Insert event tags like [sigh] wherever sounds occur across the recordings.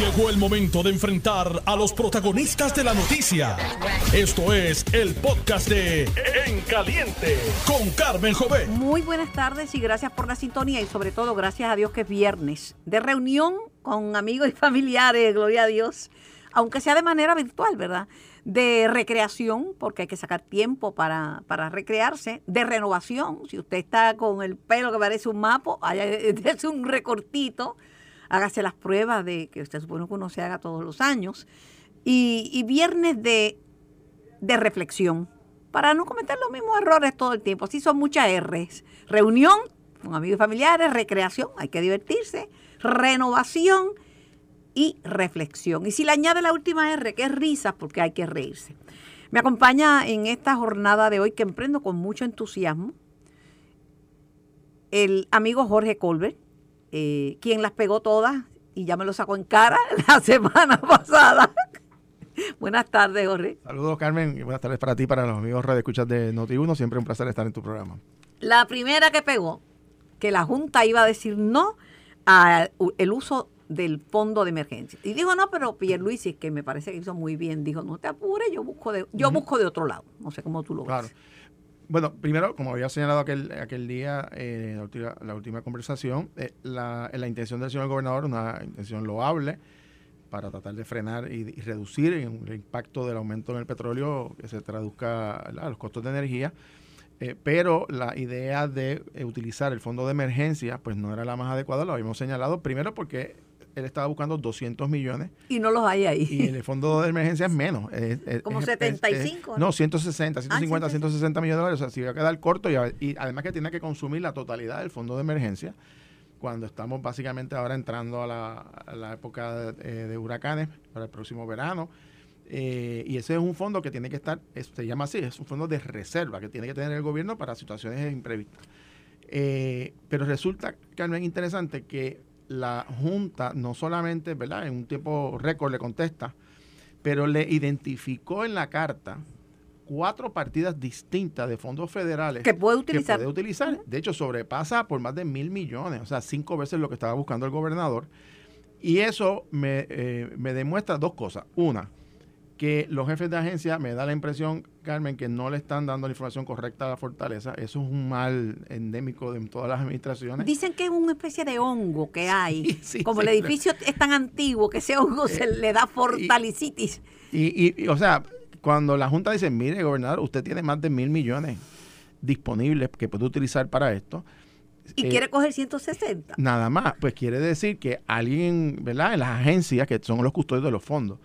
Llegó el momento de enfrentar a los protagonistas de la noticia. Esto es el podcast de En Caliente con Carmen Jovet. Muy buenas tardes y gracias por la sintonía y sobre todo gracias a Dios que es viernes de reunión con amigos y familiares, gloria a Dios, aunque sea de manera virtual, ¿verdad? De recreación, porque hay que sacar tiempo para, para recrearse, de renovación, si usted está con el pelo que parece un mapo, [laughs] es un recortito, hágase las pruebas de que usted supone que uno se haga todos los años, y, viernes de, de reflexión, para no cometer los mismos errores todo el tiempo. Así son muchas R's. Reunión con amigos y familiares, recreación, hay que divertirse, renovación y reflexión. Y si le añade la última R, que es risa, porque hay que reírse. Me acompaña en esta jornada de hoy que emprendo con mucho entusiasmo el amigo Jorge Colbert, eh, quien las pegó todas y ya me lo sacó en cara [laughs] la semana pasada. buenas tardes, Jorge. Saludos, Carmen, y buenas tardes para ti, para los amigos Radio Escuchas de Noti1. Siempre un placer estar en tu programa. La primera que pegó, que la Junta iba a decir no al uso del fondo de emergencia. Y dijo, no, pero Pierluisi, que me parece que hizo muy bien, dijo, no te apures, yo busco de, yo busco de otro lado. No sé cómo tú lo claro. ves. Bueno, primero, como había señalado aquel, aquel día, eh, la, última, conversación, eh, la, intención del señor gobernador, una intención loable para tratar de frenar y, reducir el impacto del aumento en el petróleo que se traduzca a los costos de energía. Eh, pero la idea de utilizar el fondo de emergencia, pues no era la más adecuada, lo habíamos señalado, primero porque él estaba buscando 200 millones. Y no los hay ahí. Y el fondo de emergencia es menos. Es, es, Como 75. Es, no, 160, 150, ah, 160 millones de dólares. O sea, si va a quedar corto y, y, además que tiene que consumir la totalidad del fondo de emergencia cuando estamos básicamente ahora entrando a la, a la época de, de, huracanes para el próximo verano. Eh, y ese es un fondo que tiene que estar, es, se llama así, es un fondo de reserva que tiene que tener el gobierno para situaciones imprevistas. Eh, pero resulta, Carmen, interesante que la Junta no solamente, ¿verdad? En un tiempo récord le contesta, pero le identificó en la carta cuatro partidas distintas de fondos federales que puede utilizar. Que puede utilizar. De hecho, sobrepasa por más de mil millones, o sea, cinco veces lo que estaba buscando el gobernador. Y eso me, eh, me demuestra dos cosas. Una, que los jefes de agencia me da la impresión, Carmen, que no le están dando la información correcta a la fortaleza. Eso es un mal endémico de todas las administraciones. Dicen que es una especie de hongo que hay. [laughs] Sí, sí, Como sí, el edificio es tan antiguo que ese hongo eh, se le da fortalicitis. Y, y, y, o sea, cuando la Junta dice, mire, gobernador, usted tiene más de mil millones disponibles que puede utilizar para esto. ¿Y eh, quiere coger 160? Nada más. Pues quiere decir que alguien, ¿verdad? En las agencias, que son los custodios de los fondos,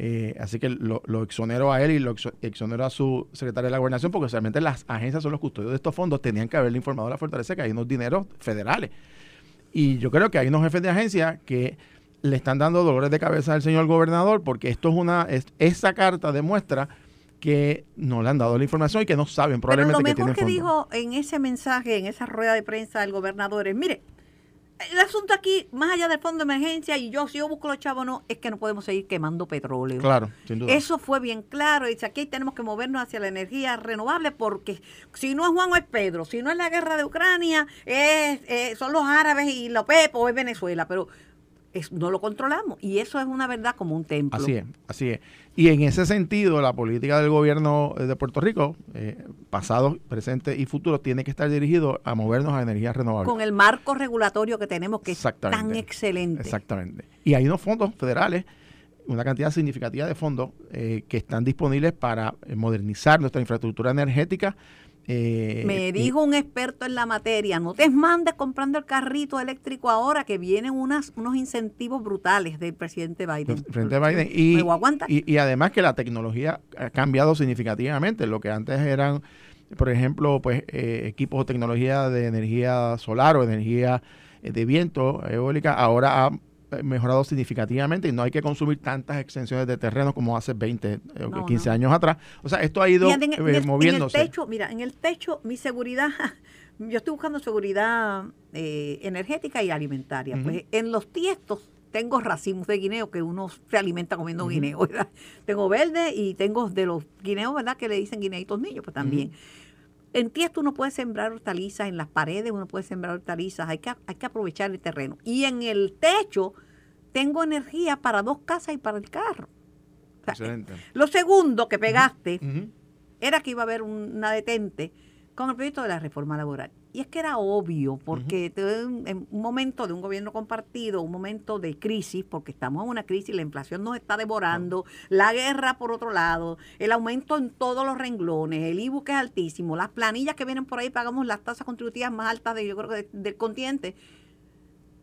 eh, así que lo, lo, exonero a él y lo exonero a su secretario de la gobernación, porque realmente las agencias son los custodios de estos fondos, tenían que haberle informado a la fortaleza que hay unos dineros federales. Y yo creo que hay unos jefes de agencia que le están dando dolores de cabeza al señor gobernador, porque esto es una, es, esa carta demuestra que no le han dado la información y que no saben probablemente Pero lo mejor que, que dijo en ese mensaje, en esa rueda de prensa del gobernador es, mire, el asunto aquí, más allá del fondo de emergencia, y yo, si yo busco los chavos, no, es que no podemos seguir quemando petróleo. Claro, sin duda. Eso fue bien claro. Dice, aquí tenemos que movernos hacia la energía renovable porque si no es Juan o es Pedro, si no es la guerra de Ucrania, es, eh, son los árabes y los Pepo o es Venezuela. Pero es, no lo controlamos. Y eso es una verdad como un templo. Así es, así es. Y en ese sentido, la política del gobierno de Puerto Rico, eh, pasado, presente y futuro, tiene que estar dirigido a movernos a energías renovables. Con el marco regulatorio que tenemos, que es tan excelente. Exactamente. Y hay unos fondos federales, una cantidad significativa de fondos eh, que están disponibles para modernizar nuestra infraestructura energética, eh, Me dijo un experto en la materia, no te mandes comprando el carrito eléctrico ahora que vienen unas, unos incentivos brutales del presidente Biden. Presidente Biden. [laughs] Y, y, y, además que la tecnología ha cambiado significativamente. Lo que antes eran, por ejemplo, pues eh, equipos o tecnología de energía solar o energía de viento eólica, ahora ha mejorado significativamente y no hay que consumir tantas extensiones de terreno como hace 20 o no, 15 no. años atrás. O sea, esto ha ido en, eh, moviéndose. En el techo, mira, en el techo mi seguridad, [laughs] yo estoy buscando seguridad eh, energética y alimentaria. Uh -huh. Pues en los tiestos tengo racimos de guineo que uno se alimenta comiendo uh -huh. guineo, [laughs] ¿verdad? Tengo verde y tengo de los guineos, ¿verdad? Que le dicen guineitos niños, pues también. Uh -huh. En tiesto uno puede sembrar hortalizas, en las paredes uno puede sembrar hortalizas, hay que, hay que aprovechar el terreno. Y en el techo tengo energía para dos casas y para el carro. Excelente. Lo segundo que pegaste era que iba a haber una detente con el proyecto de la reforma laboral. Y es que era obvio, porque en un momento de un gobierno compartido, un momento de crisis, porque estamos en una crisis, la inflación nos está devorando, la guerra por otro lado, el aumento en todos los renglones, el IBU que es altísimo, las planillas que vienen por ahí, pagamos las tasas contributivas más altas de, yo creo que de- del continente.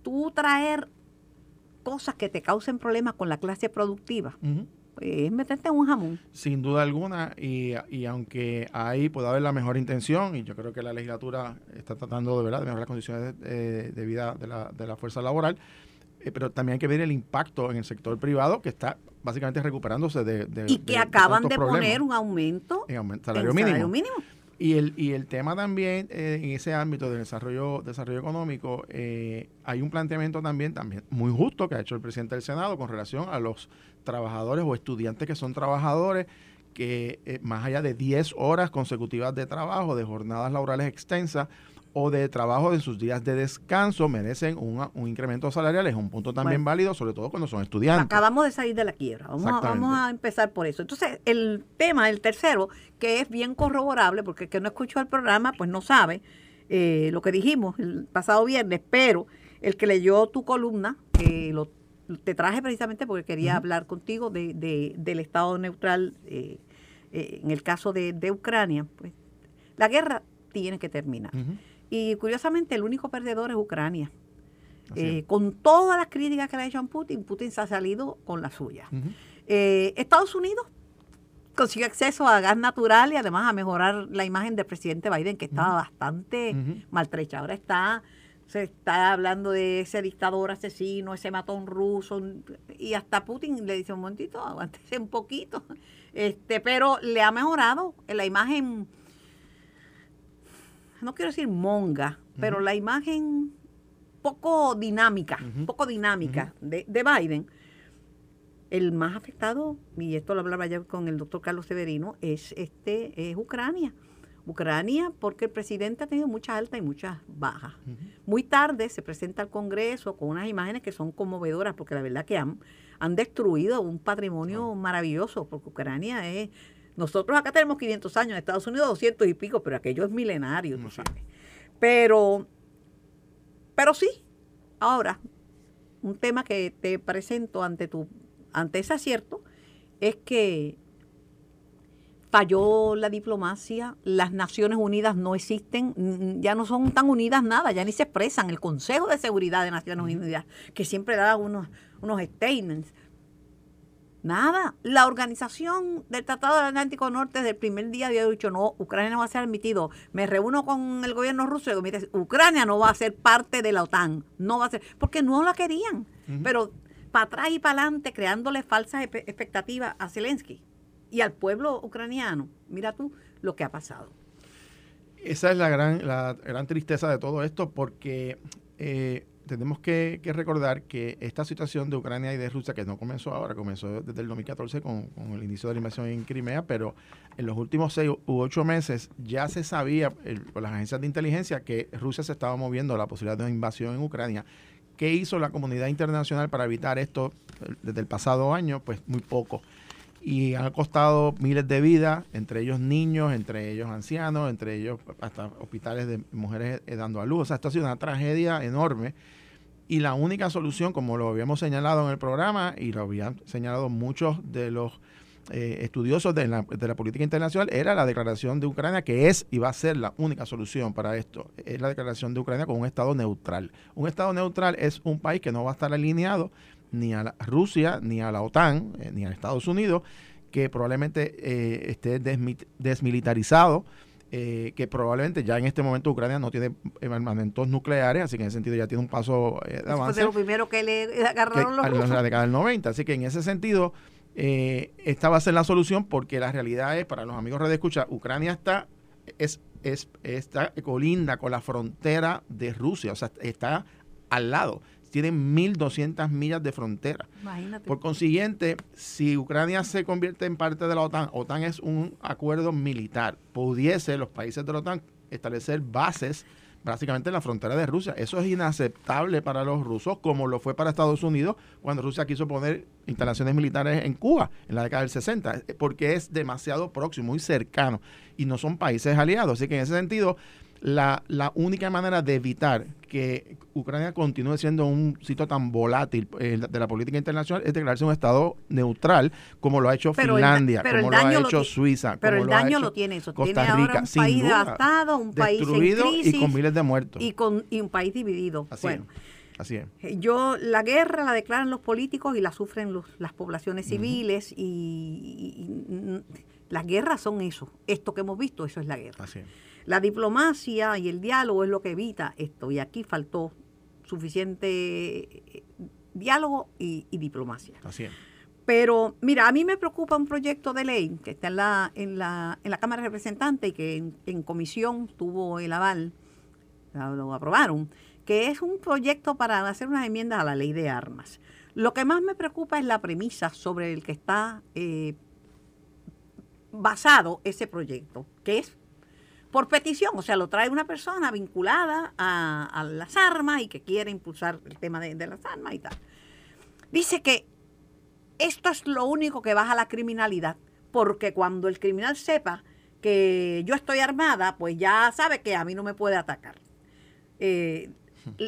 Tú traer cosas que te causen problemas con la clase productiva, es meterte en un jamón. Sin duda alguna, y, y aunque ahí puede haber la mejor intención, y yo creo que la legislatura está tratando de, ¿verdad? de mejorar las condiciones de, de vida de la, de la fuerza laboral, eh, pero también hay que ver el impacto en el sector privado que está básicamente recuperándose de... de- Y que acaban de poner un aumento en aumen- en salario mínimo. salario mínimo. Y el, y el tema también, eh, en ese ámbito del desarrollo, desarrollo económico, eh, hay un planteamiento también, también muy justo que ha hecho el presidente del Senado con relación a los trabajadores o estudiantes que son trabajadores que eh, más allá de 10 horas consecutivas de trabajo, de jornadas laborales extensas o de trabajo en sus días de descanso, merecen un, un incremento salarial. Es un punto también Bueno. válido, sobre todo cuando son estudiantes. Acabamos de salir de la quiebra. Vamos a, Exactamente. vamos a empezar por eso. Entonces, el tema, el tercero, que es bien corroborable, porque el que no escuchó el programa, pues no sabe eh, lo que dijimos el pasado viernes, pero el que leyó tu columna, que lo, te traje precisamente porque quería hablar contigo de, de- del Estado neutral eh, eh, en el caso de, de Ucrania, pues la guerra tiene que terminar. Y curiosamente, el único perdedor es Ucrania. Eh, con todas las críticas que le ha hecho a Putin, Putin se ha salido con la suya. Eh, Estados Unidos consiguió acceso a gas natural y además a mejorar la imagen del presidente Biden, que estaba bastante maltrecha. Ahora está, se está hablando de ese dictador asesino, ese matón ruso, y hasta Putin le dice un momentito, aguántese un poquito. [laughs] Este, pero le ha mejorado la imagen, no quiero decir monga, pero la imagen poco dinámica, poco dinámica de, de Biden. El más afectado, y esto lo hablaba ayer con el doctor Carlos Severino, es este es Ucrania. Ucrania, porque el presidente ha tenido muchas altas y muchas bajas. Muy tarde se presenta al Congreso con unas imágenes que son conmovedoras, porque la verdad que han, han destruido un patrimonio maravilloso, porque Ucrania es... Nosotros acá tenemos 500 años, en Estados Unidos 200 y pico, pero aquello es milenario, tú sabes. Pero, pero sí, ahora, un tema que te presento ante tu ante ese acierto es que falló la diplomacia, las Naciones Unidas no existen, ya no son tan unidas nada, ya ni se expresan. El Consejo de Seguridad de Naciones Unidas, que siempre da unos, unos statements. Nada. La organización del Tratado del Atlántico Norte desde el primer día había dicho, no, Ucrania no va a ser admitido. Me reúno con el gobierno ruso y digo, mire, Ucrania no va a ser parte de la OTAN. No va a ser, porque no la querían. Pero para atrás y para adelante, creándole falsas expectativas a Zelensky y al pueblo ucraniano. Mira tú lo que ha pasado. Esa es la gran, la gran tristeza de todo esto porque eh, tenemos que, recordar que esta situación de Ucrania y de Rusia, que no comenzó ahora, comenzó desde el 2014 con, con el inicio de la invasión en Crimea, pero en los últimos seis u ocho meses ya se sabía por las agencias de inteligencia que Rusia se estaba moviendo a la posibilidad de una invasión en Ucrania. ¿Qué hizo la comunidad internacional para evitar esto eh, desde el pasado año? Pues muy poco y han costado miles de vidas, entre ellos niños, entre ellos ancianos, entre ellos hasta hospitales de mujeres eh, dando a luz. O sea, esto ha sido una tragedia enorme. Y la única solución, como lo habíamos señalado en el programa y lo habían señalado muchos de los eh, estudiosos de la, de la política internacional, era la declaración de Ucrania, que es y va a ser la única solución para esto. Es la declaración de Ucrania con un Estado neutral. Un Estado neutral es un país que no va a estar alineado ni a la Rusia, ni a la OTAN, eh, ni a Estados Unidos, que probablemente eh, esté desmi- desmilitarizado, eh, que probablemente ya en este momento Ucrania no tiene armamentos nucleares, así que en ese sentido ya tiene un paso eh, de Eso fue avance de lo primero que le que agarraron los a la rusos. década del 90. Así que en ese sentido, eh, esta va a ser la solución porque la realidad es, para los amigos de escucha, Ucrania está, es, es, está colinda con la frontera de Rusia, o sea, está al lado. Tienen 1.200 millas de frontera. Imagínate. Por consiguiente, si Ucrania se convierte en parte de la OTAN, OTAN es un acuerdo militar, pudiese los países de la OTAN establecer bases básicamente en la frontera de Rusia. Eso es inaceptable para los rusos, como lo fue para Estados Unidos cuando Rusia quiso poner instalaciones militares en Cuba en la década del 60, porque es demasiado próximo, muy cercano, y no son países aliados. Así que en ese sentido, la, la, única manera de evitar que Ucrania continúe siendo un sitio tan volátil eh, de la política internacional es declararse un Estado neutral, como lo ha hecho Finlandia, como lo ha hecho Suiza. Pero el daño lo tiene eso. Costa tiene Rica, un país devastado, un país destruido en crisis, y con miles de muertos. Y, con, y un país dividido. Así bueno, es. Así es. Eh, yo, la guerra la declaran los políticos y la sufren los, las poblaciones civiles y, y, y, las guerras son eso. Esto que hemos visto, eso es la guerra. Así es. La diplomacia y el diálogo es lo que evita esto y aquí faltó suficiente eh, diálogo y, y diplomacia. Así es. Pero mira, a mí me preocupa un proyecto de ley que está en la, en la, en la Cámara de Representantes y que en, en comisión tuvo el aval, lo aprobaron, que es un proyecto para hacer unas enmiendas a la ley de armas. Lo que más me preocupa es la premisa sobre el que está eh, basado ese proyecto, que es por petición, o sea, lo trae una persona vinculada a, a las armas y que quiere impulsar el tema de, de, las armas y tal. Dice que esto es lo único que baja la criminalidad, porque cuando el criminal sepa que yo estoy armada, pues ya sabe que a mí no me puede atacar. Eh,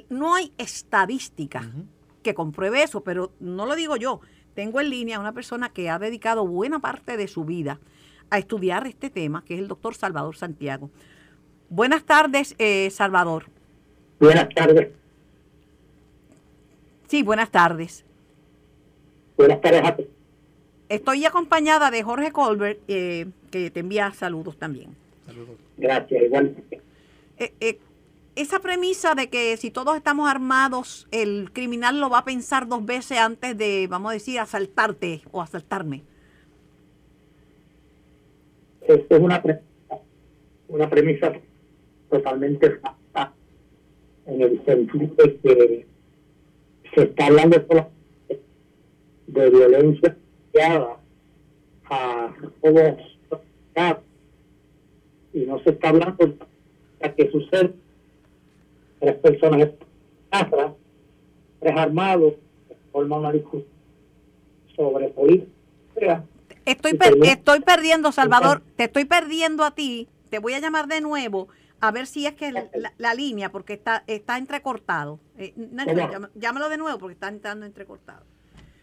no hay estadística uh -huh. que compruebe eso, pero no lo digo yo. Tengo en línea a una persona que ha dedicado buena parte de su vida a estudiar este tema, que es el doctor Salvador Santiago. Buenas tardes, eh, Salvador. Buenas tardes. Sí, buenas tardes. Buenas tardes a ti. Estoy acompañada de Jorge Colbert, eh, que te envía saludos también. Saludos. Gracias, igual. Eh, esa premisa de que si todos estamos armados, el criminal lo va a pensar dos veces antes de, vamos a decir, asaltarte o asaltarme. Esto es una, pre una premisa totalmente falsa en el sentido de que se está hablando de violencia a todos y no se está hablando de que sucede. Tres personas tres armados, forman una discusión sobre política Estoy, per estoy perdiendo, Salvador, te estoy perdiendo a ti. Te voy a llamar de nuevo a ver si es que la, la, la línea, porque está está entrecortado. Eh, Nacho, llámalo de nuevo porque está entrando entrecortado.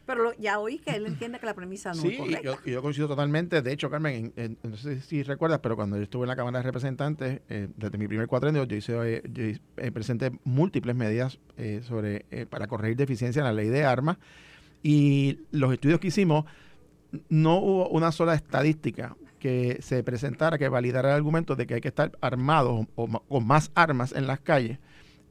Pero lo, ya oí que él entiende que la premisa no sí, es correcta. Yo, yo coincido totalmente. De hecho, Carmen, en, en, no sé si recuerdas, pero cuando yo estuve en la Cámara de Representantes, eh, desde mi primer cuatrenio, yo, hice, eh, yo eh, presenté múltiples medidas sobre para corregir deficiencias en la ley de armas. Y los estudios que hicimos no hubo una sola estadística que se presentara que validara el argumento de que hay que estar armados o, con más armas en las calles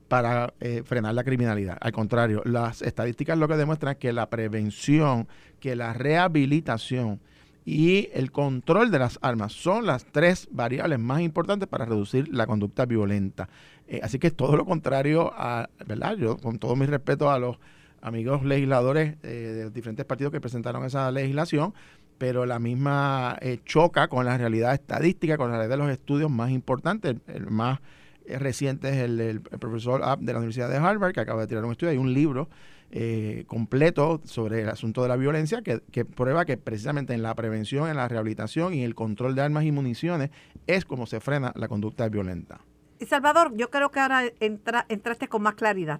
para eh, frenar la criminalidad. Al contrario, las estadísticas lo que demuestran es que la prevención, que la rehabilitación y el control de las armas son las tres variables más importantes para reducir la conducta violenta. Eh, así que es todo lo contrario a, ¿verdad? Yo, con todo mi respeto a los amigos legisladores eh, de diferentes partidos que presentaron esa legislación, pero la misma eh, choca con la realidad estadística, con la realidad de los estudios más importantes, el, el más eh, reciente es el, profesor App de la Universidad de Harvard, que acaba de tirar un estudio, hay un libro eh, completo sobre el asunto de la violencia que, que, prueba que precisamente en la prevención, en la rehabilitación y el control de armas y municiones es como se frena la conducta violenta. Salvador, yo creo que ahora entra, entraste con más claridad.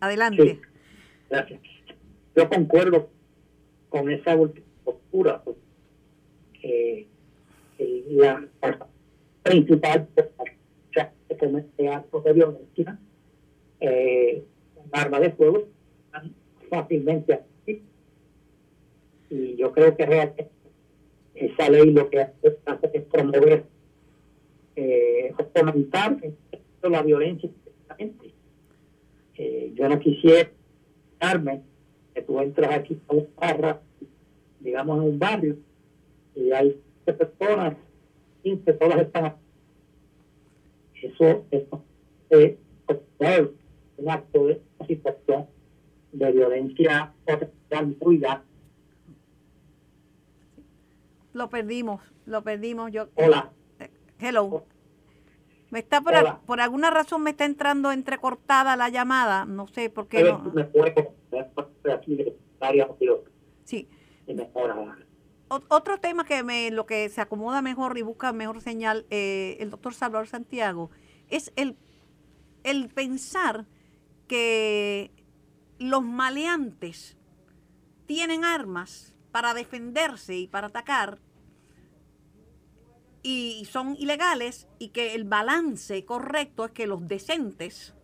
Adelante. Sí. Gracias. Yo concuerdo con esa postura. Eh, la principal que comete actos de violencia, eh, arma de fuego, fácilmente así. Y yo creo que realmente esa ley lo que hace es promover, eh, fomentar la violencia. Eh, yo no quisiera darme que tú entras aquí a un barra, digamos en un barrio, y hay personas, 15, todas están eso, eso es un acto de situación de violencia potencial muy Lo perdimos, lo perdimos. Yo, Hola. Hello. Me está por, por alguna razón me está entrando entrecortada la llamada, no sé por qué. Pero No, me puedo sí. Otro tema que me lo que se acomoda mejor y busca mejor señal eh, el doctor Salvador Santiago es el, el pensar que los maleantes tienen armas para defenderse y para atacar y son ilegales y que el balance correcto es que los decentes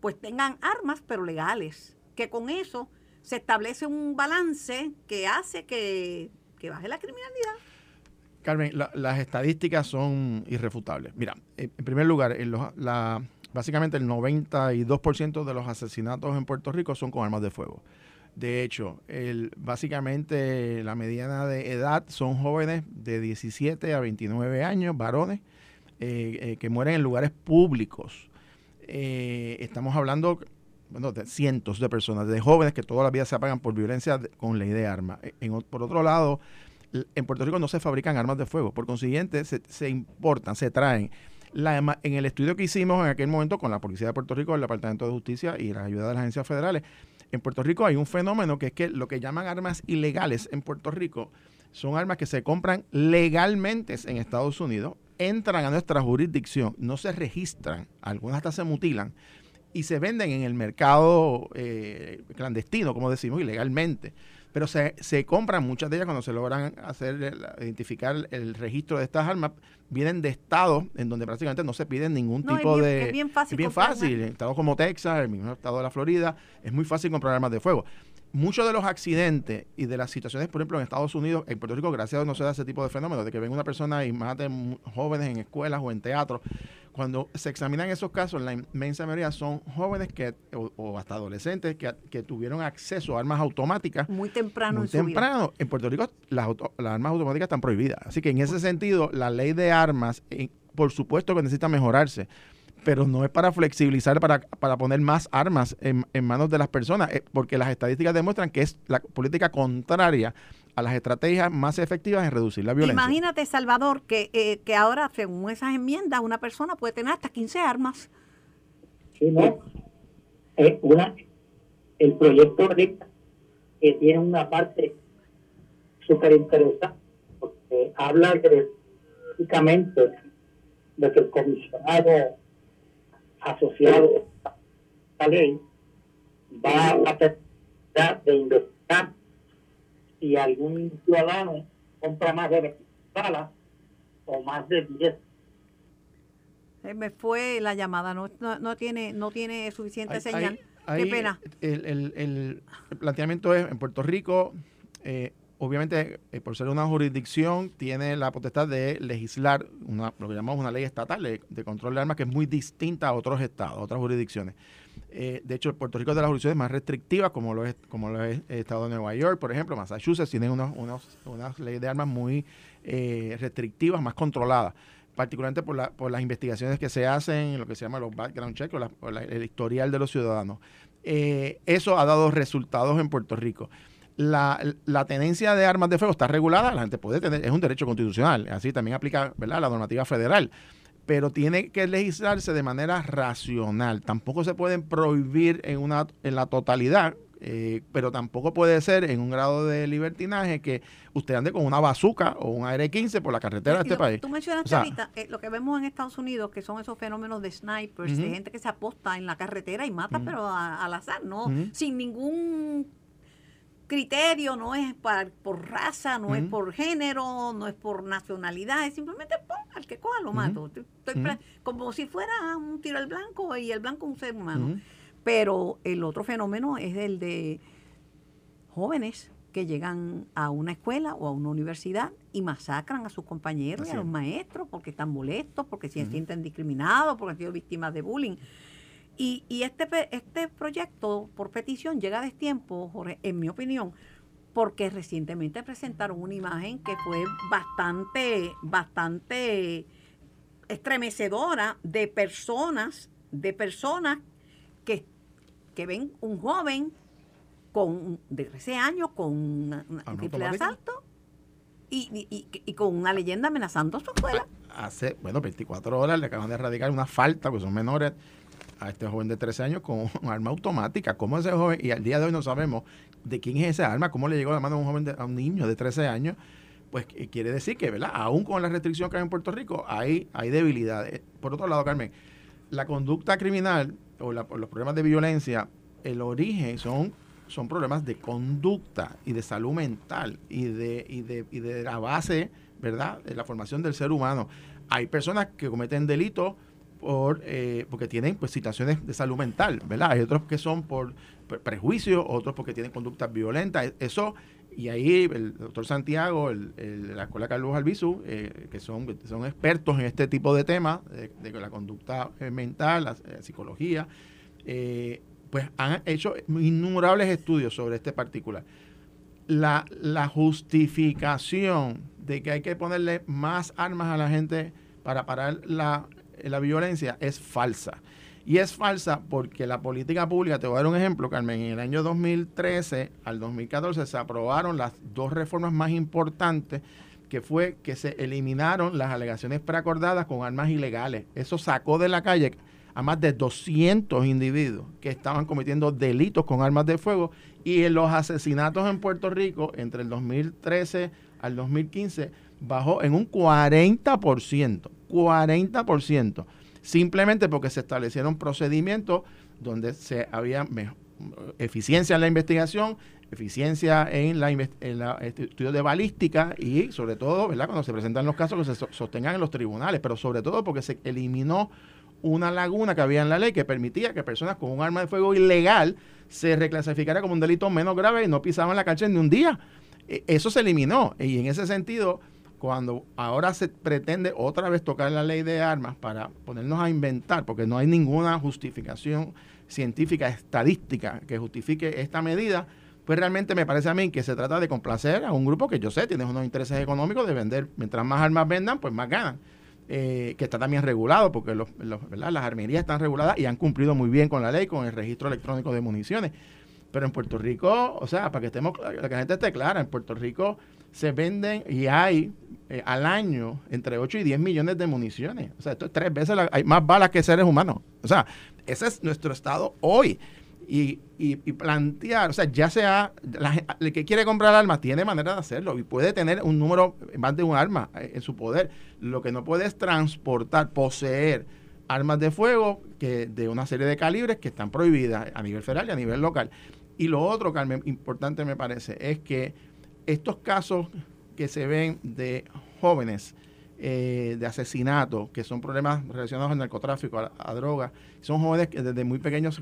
pues tengan armas pero legales, que con eso se establece un balance que hace que, que baje la criminalidad. Carmen, la- las estadísticas son irrefutables. Mira, en en primer lugar, en los- la, básicamente el 92% de los asesinatos en Puerto Rico son con armas de fuego. De hecho, el, básicamente la mediana de edad son jóvenes de 17 a 29 años, varones, eh, eh, que mueren en lugares públicos. Eh, estamos hablando bueno, de cientos de personas, de jóvenes que toda la vida se apagan por violencia de- con ley de armas. O- por otro lado, en Puerto Rico no se fabrican armas de fuego, por consiguiente se, se importan, se traen. En el estudio que hicimos en aquel momento con la Policía de Puerto Rico, el Departamento de Justicia y la ayuda de las agencias federales, en Puerto Rico hay un fenómeno que es que lo que llaman armas ilegales en Puerto Rico son armas que se compran legalmente en Estados Unidos, entran a nuestra jurisdicción, no se registran, algunas hasta se mutilan y se venden en el mercado eh, clandestino, como decimos, ilegalmente. Pero se, se compran muchas de ellas cuando se logran hacer el- identificar el registro de estas armas, vienen de estados en donde prácticamente no se piden ningún No, es tipo bien- de... es bien fácil Es bien fácil. En estados como Texas, el mismo estado de la Florida, es muy fácil comprar armas de fuego. Muchos de los accidentes y de las situaciones, por ejemplo, en Estados Unidos, en Puerto Rico, gracias a Dios no se da ese tipo de fenómenos, de que venga una persona y mate jóvenes en escuelas o en teatro. Cuando se examinan esos casos, la inmensa mayoría son jóvenes que o, o hasta adolescentes que, que tuvieron acceso a armas automáticas Muy temprano muy en su vida. temprano. En Puerto Rico las, auto- las armas automáticas están prohibidas. Así que en ese sentido, la ley de armas, eh, por supuesto que necesita mejorarse, pero no es para flexibilizar, para, para poner más armas en, en manos de las personas, eh, porque las estadísticas demuestran que es la política contraria a las estrategias más efectivas en reducir la violencia. Imagínate, Salvador, que, eh, que ahora, según esas enmiendas, una persona puede tener hasta 15 armas. Sí, ¿no? Una, el proyecto de ley que tiene una parte súper interesante, porque habla de, básicamente de que el comisionado asociado a la ley va a tener de investigar si algún ciudadano compra más de 20 balas o más de 10 Eh, me fue la llamada, no, no, no tiene no tiene suficiente Ahí- señal. ahí- Qué pena. El, el- el- el planteamiento es, en Puerto Rico, eh, obviamente, eh, por ser una jurisdicción, tiene la potestad de legislar una, lo que llamamos una ley estatal de, control de armas que es muy distinta a otros estados, a otras jurisdicciones. Eh, de hecho, Puerto Rico es de las jurisdicciones más restrictivas, como lo es, como lo es el estado de Nueva York, por ejemplo, Massachusetts tienen unos, unos, unas leyes de armas muy eh, restrictivas, más controladas particularmente por, la, por las investigaciones que se hacen, lo que se llama los background checks o la- el historial de los ciudadanos. Eh, eso ha dado resultados en Puerto Rico. La, la tenencia de armas de fuego está regulada, la gente puede tener, es un derecho constitucional, así también aplica ¿verdad? la normativa federal, pero tiene que legislarse de manera racional. Tampoco se pueden prohibir en, una, en la totalidad, eh, pero tampoco puede ser en un grado de libertinaje que usted ande con una bazuca o un AR-15 por la carretera de este lo- país. Tú mencionaste O sea, ahorita eh, lo que vemos en Estados Unidos, que son esos fenómenos de snipers, de Ujú. gente que se aposta en la carretera y mata, Ujú. pero a- al azar, ¿no? Ujú. Sin ningún criterio, no es par- por raza, no es por género, no es por nacionalidad, es simplemente al que coja lo mato. Estoy- estoy Como si fuera un tiro al blanco y el blanco un ser humano. Pero el otro fenómeno es el de jóvenes que llegan a una escuela o a una universidad y masacran a sus compañeros y a los es. maestros porque están molestos, porque se sienten discriminados, porque han sido víctimas de bullying. Y, y este, este proyecto por petición llega a destiempo, Jorge, en mi opinión, porque recientemente presentaron una imagen que fue bastante, bastante estremecedora de personas, de personas que, que ven un joven con de 13 años con una- una- un ¿Arma rifle de automática? asalto y, y- y- y con una leyenda amenazando a su escuela. hace, bueno, 24 horas le acaban de erradicar una falta, pues son menores, a este joven de 13 años con un arma automática. ¿Cómo ese joven? Y al día de hoy no sabemos de quién es esa arma, cómo le llegó a la mano a un joven, a un niño de 13 años. Pues eh, quiere decir que, ¿verdad? Aún con la restricción que hay en Puerto Rico, hay, hay debilidades. Por otro lado, Carmen, la conducta criminal o, los problemas de violencia, el origen son, son problemas de conducta y de salud mental y de, y de, y de la base, ¿verdad? De la formación del ser humano. Hay personas que cometen delitos por, eh, porque tienen pues, situaciones de salud mental, ¿verdad? Hay otros que son por, prejuicios, otros porque tienen conductas violentas. E, eso, y ahí el doctor Santiago, el, la Escuela Carlos Albizu, eh, que son, son expertos en este tipo de temas, de, la conducta eh, mental, la, psicología, pues han hecho innumerables estudios sobre este particular. La, la justificación de que hay que ponerle más armas a la gente para parar la, la violencia es falsa. Y es falsa porque la política pública, te voy a dar un ejemplo, Carmen, en el año 2013 al 2014 se aprobaron las dos reformas más importantes, que fue que se eliminaron las alegaciones preacordadas con armas ilegales. Eso sacó de la calle a más de 200 individuos que estaban cometiendo delitos con armas de fuego y en los asesinatos en Puerto Rico entre el 2013 al 2015 bajó en un 40%. 40%, simplemente porque se establecieron procedimientos donde se había eficiencia en la investigación, eficiencia en la, en este, estudio de balística y sobre todo, ¿verdad? Cuando se presentan los casos que se sostengan en los tribunales, pero sobre todo porque se eliminó una laguna que había en la ley que permitía que personas con un arma de fuego ilegal se reclasificara como un delito menos grave y no pisaban la cárcel ni un día. E, eso se eliminó y en ese sentido cuando ahora se pretende otra vez tocar la ley de armas para ponernos a inventar, porque no hay ninguna justificación científica, estadística que justifique esta medida, pues realmente me parece a mí que se trata de complacer a un grupo que yo sé tiene unos intereses económicos de vender, mientras más armas vendan, pues más ganan. Eh, que está también regulado, porque los, las armerías están reguladas y han cumplido muy bien con la ley, con el registro electrónico de municiones. Pero en Puerto Rico, o sea, para que estemos, que la gente esté clara, en Puerto Rico se venden y hay eh, al año entre 8 y 10 millones de municiones. O sea, esto es tres veces, hay más balas que seres humanos. O sea, ese es nuestro estado hoy. Y, y, plantear, o sea, ya sea, el que quiere comprar armas tiene manera de hacerlo y puede tener un número, más de un arma eh, en su poder. Lo que no puede es transportar, poseer armas de fuego que de una serie de calibres que están prohibidas a nivel federal y a nivel local. Y lo otro, Carmen, importante me parece, es que estos casos que se ven de jóvenes eh, de asesinato, que son problemas relacionados al narcotráfico, a, drogas, son jóvenes que desde muy pequeños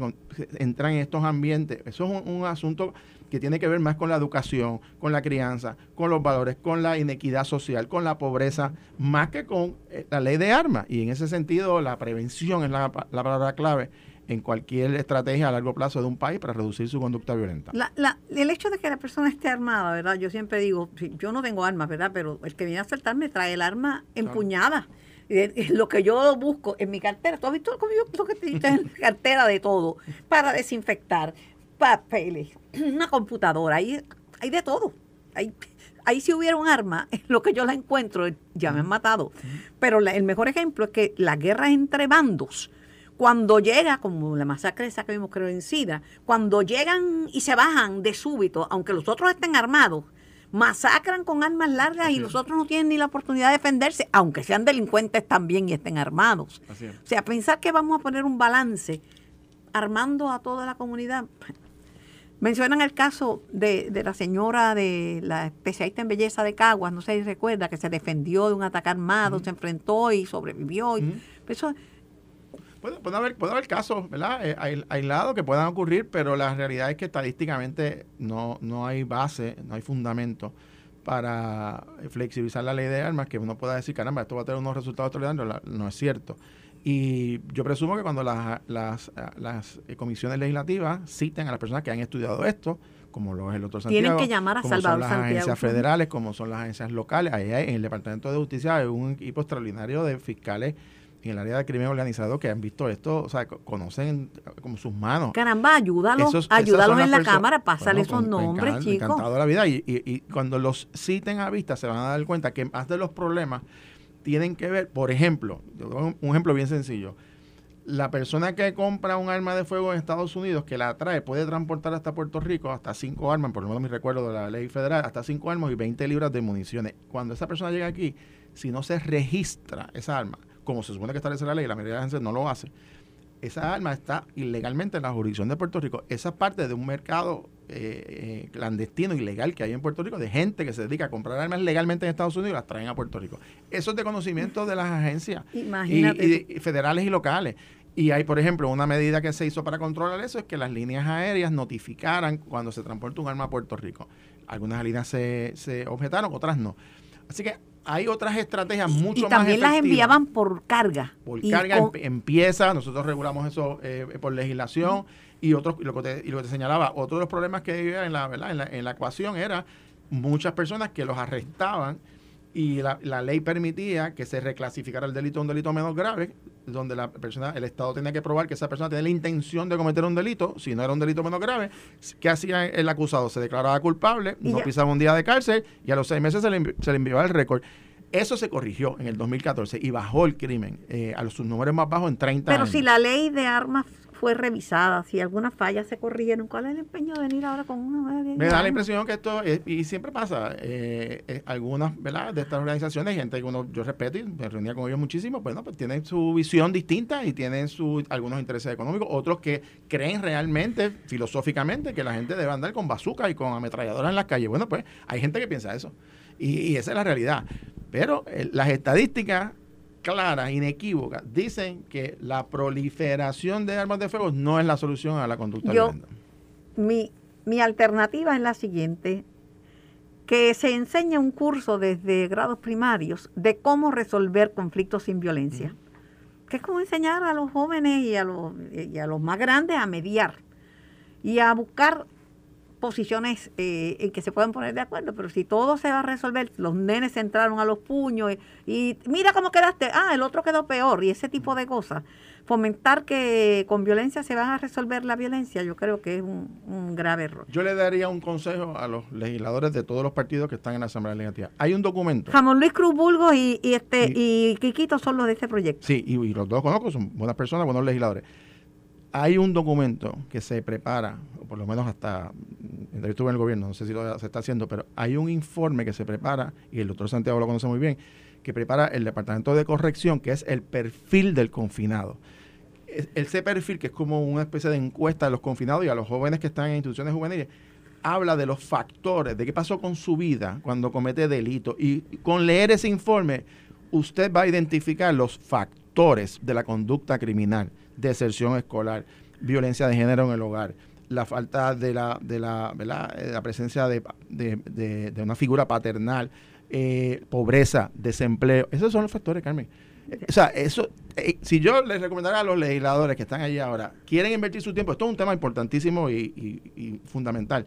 entran en estos ambientes. Eso es un, asunto que tiene que ver más con la educación, con la crianza, con los valores, con la inequidad social, con la pobreza, más que con eh, la ley de armas. Y en ese sentido, la prevención es la palabra clave en cualquier estrategia a largo plazo de un país para reducir su conducta violenta. el hecho de que la persona esté armada, ¿verdad? Yo siempre digo, yo no tengo armas, ¿verdad? Pero el que viene a asaltarme trae el arma empuñada. lo que yo busco en mi cartera, tú has visto lo que te en mi cartera de todo, para desinfectar, papeles, [clears throat] una computadora, ahí hay de todo. Ahí, ahí si hubiera un arma, [laughs] lo que yo la encuentro, ya me han matado. Pero el mejor ejemplo es que la guerra entre bandos, cuando llega, como la masacre esa que vimos creo en SIDA, cuando llegan y se bajan de súbito, aunque los otros estén armados, masacran con armas largas y los otros no tienen ni la oportunidad de defenderse, aunque sean delincuentes también y estén armados. O sea, pensar que vamos a poner un balance armando a toda la comunidad. [laughs] Mencionan el caso de, la señora de la especialista en belleza de Caguas, no sé si recuerda, que se defendió de un ataque armado, se enfrentó y sobrevivió. Y, eso, Puede, haber, puede haber casos ¿verdad? Eh, aislados que puedan ocurrir, pero la realidad es que estadísticamente no, no hay base, no hay fundamento para flexibilizar la ley de armas, que uno pueda decir, caramba, esto va a tener unos resultados extraordinarios, no es cierto. Y yo presumo que cuando las, las, las comisiones legislativas citen a las personas que han estudiado esto, como lo es el otro Santiago, Tienen que llamar a como son las agencias federales, como son las agencias locales, ahí en el Departamento de Justicia hay un equipo extraordinario de fiscales en el área de crimen organizado que han visto esto, o sea, conocen como sus manos. Caramba, ayúdalos, ayúdalos en la cámara, pásale esos nombres, chicos. Encantado la vida. Y, y, cuando los citen a vista se van a dar cuenta que más de los problemas tienen que ver, por ejemplo, un ejemplo bien sencillo. La persona que compra un arma de fuego en Estados Unidos, que la trae, puede transportar hasta Puerto Rico hasta cinco armas, por lo menos mi recuerdo de la ley federal, hasta cinco armas y 20 libras de municiones. Cuando esa persona llega aquí, si no se registra esa arma, como se supone que establece la ley, la mayoría de la gente no lo hace, esa arma está ilegalmente en la jurisdicción de Puerto Rico. Esa parte de un mercado eh, eh, clandestino, ilegal que hay en Puerto Rico, de gente que se dedica a comprar armas legalmente en Estados Unidos y las traen a Puerto Rico. Eso es de conocimiento de las agencias y, federales y locales. Y hay, por ejemplo, una medida que se hizo para controlar eso, es que las líneas aéreas notificaran cuando se transporta un arma a Puerto Rico. Algunas líneas se, se objetaron, otras no. Así que hay otras estrategias mucho más más Y también las enviaban por carga. Por carga empieza, nosotros regulamos eso eh, por legislación y otros y lo, que te, y lo que te señalaba, otro de los problemas que había en la, ¿verdad? En la, en la ecuación era muchas personas que los arrestaban y la, la, ley permitía que se reclasificara el delito a un delito menos grave, donde la persona, el Estado tenía que probar que esa persona tenía la intención de cometer un delito, si no era un delito menos grave, ¿qué hacía el acusado? Se declaraba culpable, no pisaba un día de cárcel y a los seis meses se le, se le enviaba el récord. Eso se corrigió en el 2014 y bajó el crimen eh, a sus números más bajos en 30 Pero años. Pero si la ley de armas fue revisada, si algunas fallas se corrigieron, ¿cuál es el empeño de venir ahora con una Me da la impresión que esto, y siempre pasa, eh, algunas ¿verdad? de estas organizaciones, gente que uno, yo respeto y me reunía con ellos muchísimo, pues, pues tienen su visión distinta y tienen su, algunos intereses económicos, otros que creen realmente, filosóficamente, que la gente debe andar con bazooka y con ametralladoras en las calles. Bueno, pues hay gente que piensa eso. Y, y esa es la realidad. Pero eh, las estadísticas claras, inequívocas, dicen que la proliferación de armas de fuego no es la solución a la conducta Yo, Mi, mi alternativa es la siguiente, que se enseñe un curso desde grados primarios de cómo resolver conflictos sin violencia, que es como enseñar a los jóvenes y a los, y a los más grandes a mediar y a buscar posiciones eh, en que se pueden poner de acuerdo, pero si todo se va a resolver, los nenes entraron a los puños y, mira cómo quedaste, ah, el otro quedó peor y ese tipo de cosas. Fomentar que con violencia se van a resolver la violencia, yo creo que es un, grave error. Yo le daría un consejo a los legisladores de todos los partidos que están en la Asamblea Legislativa. Hay un documento. Jamón Luis Cruz Burgos y, este y, Quiquito son los de este proyecto. Sí, y, y los dos conozco, son buenas personas, buenos legisladores hay un documento que se prepara, o por lo menos hasta, yo estuve en el gobierno, no sé si lo se está haciendo, pero hay un informe que se prepara, y el doctor Santiago lo conoce muy bien, que prepara el Departamento de Corrección, que es el perfil del confinado. Ese perfil, que es como una especie de encuesta de los confinados y a los jóvenes que están en instituciones juveniles, habla de los factores, de qué pasó con su vida cuando comete delito. Y con leer ese informe, usted va a identificar los factores de la conducta criminal deserción escolar, violencia de género en el hogar, la falta de la, de la, eh, la presencia de, de, una figura paternal, eh, pobreza, desempleo. Esos son los factores, Carmen. O sea, eso, eh, si yo les recomendara a los legisladores que están allí ahora, quieren invertir su tiempo, esto es un tema importantísimo y fundamental,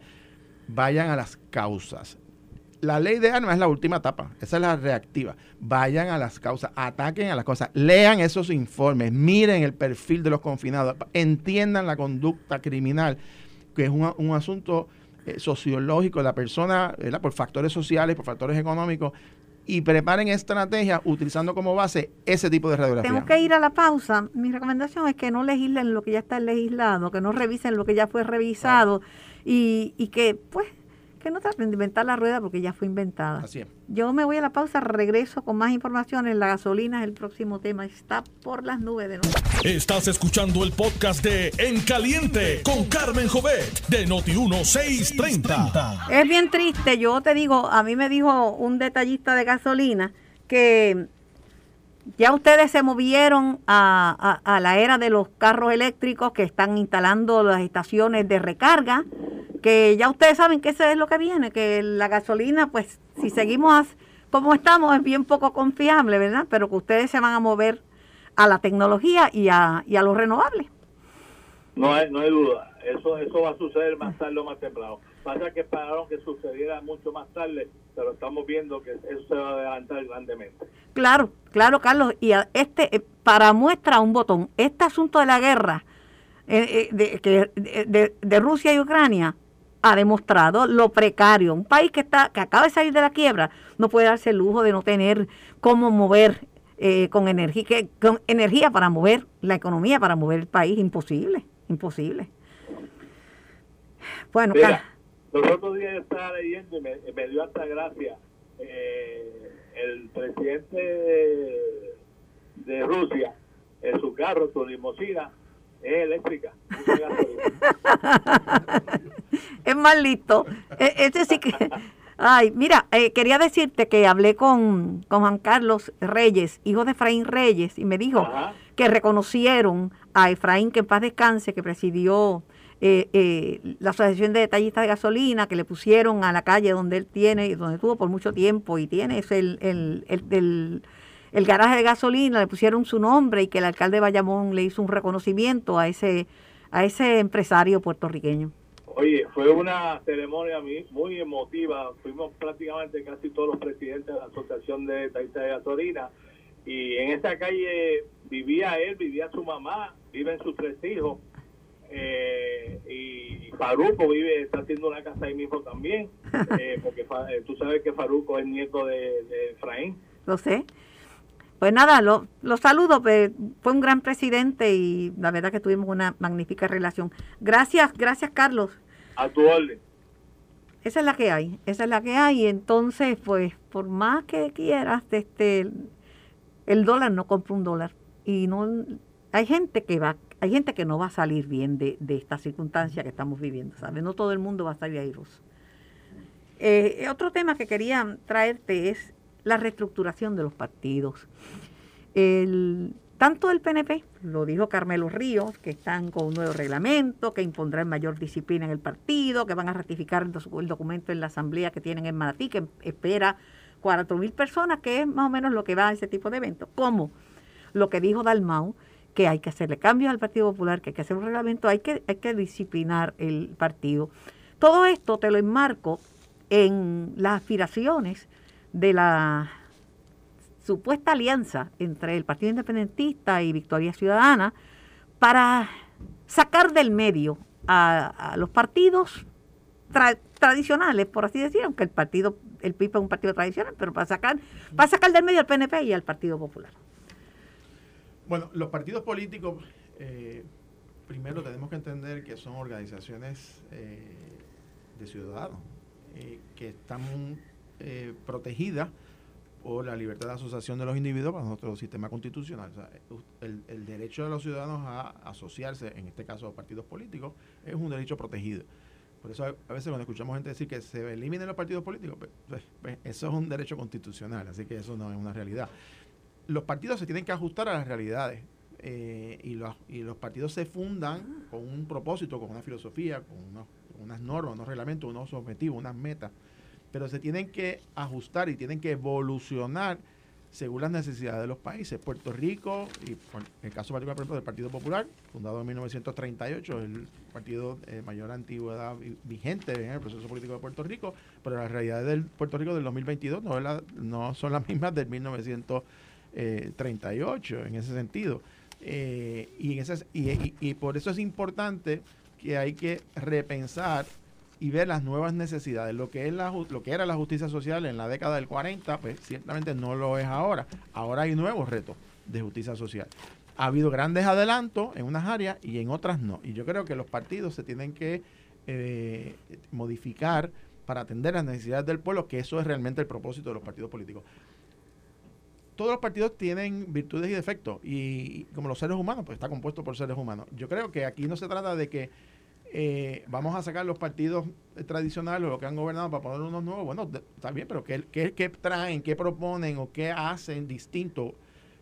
vayan a las causas la ley de armas es la última etapa, esa es la reactiva. Vayan a las causas, ataquen a las cosas, lean esos informes, miren el perfil de los confinados, entiendan la conducta criminal, que es un, asunto eh, sociológico de la persona, por factores sociales, por factores económicos, y preparen estrategias utilizando como base ese tipo de radiografía. Tengo que ir a la pausa. Mi recomendación es que no legislen lo que ya está legislado, que no revisen lo que ya fue revisado y, y que, pues, que no traten de inventar la rueda porque ya fue inventada. Así es. Yo me voy a la pausa, regreso con más información. En la gasolina es el próximo tema. Está por las nubes de nuevo. Estás escuchando el podcast de En Caliente con Carmen Jovet de Noti1630. Es bien triste. Yo te digo, a mí me dijo un detallista de gasolina que ya ustedes se movieron a, a, la era de los carros eléctricos que están instalando las estaciones de recarga que ya ustedes saben que eso es lo que viene, que la gasolina, pues si seguimos como estamos, es bien poco confiable, ¿verdad? Pero que ustedes se van a mover a la tecnología y a, y a los renovables. No hay, no hay duda, eso, eso va a suceder más tarde o más temprano. Pasa que esperaron que sucediera mucho más tarde, pero estamos viendo que eso se va a adelantar grandemente. Claro, claro, Carlos. Y este, eh, para muestra un botón, este asunto de la guerra eh, eh, de, de, de Rusia y Ucrania ha demostrado lo precario. Un país que está que acaba de salir de la quiebra no puede darse el lujo de no tener cómo mover eh, con energía con energía para mover la economía, para mover el país. Imposible, imposible. Bueno, Mira, los otros días estaba leyendo y me, dio hasta gracia eh, el presidente de, Rusia en su carro, su limusina, es eléctrica. [laughs] es más listo. E, ese sí que... Ay, mira, eh, quería decirte que hablé con, Juan Carlos Reyes, hijo de Efraín Reyes, y me dijo que reconocieron a Efraín, que en paz descanse, que presidió eh, eh, la Asociación de Detallistas de Gasolina, que le pusieron a la calle donde él tiene, donde estuvo por mucho tiempo y tiene, es el, el, el, el garaje de gasolina, le pusieron su nombre y que el alcalde de Bayamón le hizo un reconocimiento a ese, a ese empresario puertorriqueño. Oye, fue una ceremonia muy emotiva. Fuimos prácticamente casi todos los presidentes de la Asociación de Taita de Gasolina. Y en esa calle vivía él, vivía su mamá, viven sus tres hijos. Eh, y Faruco vive, está haciendo una casa ahí mismo también, [laughs] eh, porque eh, tú sabes que Faruco es nieto de, de Efraín. Lo sé. Pues nada, lo, lo saludo, pues, fue un gran presidente y la verdad que tuvimos una magnífica relación. Gracias, gracias Carlos. A tu orden. Esa es la que hay, esa es la que hay. Entonces, pues, por más que quieras, este, el dólar no compra un dólar. Y no hay gente que va, hay gente que no va a salir bien de, de esta circunstancia que estamos viviendo, ¿sabes? No todo el mundo va a salir airoso. Eh, otro tema que quería traerte es la reestructuración de los partidos. Tanto el PNP, lo dijo Carmelo Ríos, que están con un nuevo reglamento, que impondrán mayor disciplina en el partido, que van a ratificar el, documento en la asamblea que tienen en Manatí, que espera cuatro mil personas, que es más o menos lo que va a ese tipo de eventos. Como lo que dijo Dalmau, que hay que hacerle cambios al Partido Popular, que hay que hacer un reglamento, hay que, hay que disciplinar el partido. Todo esto te lo enmarco en las aspiraciones de la supuesta alianza entre el Partido Independentista y Victoria Ciudadana para sacar del medio a, los partidos tradicionales, por así decir, aunque el partido, el PIB es un partido tradicional, pero para sacar, para sacar del medio al PNP y al Partido Popular. Bueno, los partidos políticos, eh, primero tenemos que entender que son organizaciones eh, de ciudadanos eh, que están protegidas o la libertad de asociación de los individuos para nuestro sistema constitucional. el, derecho de los ciudadanos a asociarse, en este caso a partidos políticos, es un derecho protegido. Por eso a veces cuando escuchamos gente decir que se eliminen los partidos políticos, pues, pues, eso es un derecho constitucional, así que eso no es una realidad. Los partidos se tienen que ajustar a las realidades eh, y, los, y los partidos se fundan con un propósito, con una filosofía, con unas normas, unos reglamentos, unos objetivos, unas metas pero se tienen que ajustar y tienen que evolucionar según las necesidades de los países. Puerto Rico, y en el caso particular, por ejemplo, del Partido Popular, fundado en 1938, el partido de mayor antigüedad vigente en el proceso político de Puerto Rico, pero las realidades del Puerto Rico del 2022 no, no son las mismas del 1938 en ese sentido. Eh, y, en y, y por eso es importante que hay que repensar y ver las nuevas necesidades. Lo que, es la, lo que era la justicia social en la década del 40, pues ciertamente no lo es ahora. Ahora hay nuevos retos de justicia social. Ha habido grandes adelantos en unas áreas y en otras no. Y yo creo que los partidos se tienen que eh, modificar para atender las necesidades del pueblo, que eso es realmente el propósito de los partidos políticos. Todos los partidos tienen virtudes y defectos y como los seres humanos, pues está compuesto por seres humanos. Yo creo que aquí no se trata de que eh, vamos a sacar los partidos tradicionales, los que han gobernado, para poner unos nuevos. Bueno, está bien, pero ¿qué, qué, traen, qué proponen o qué hacen distinto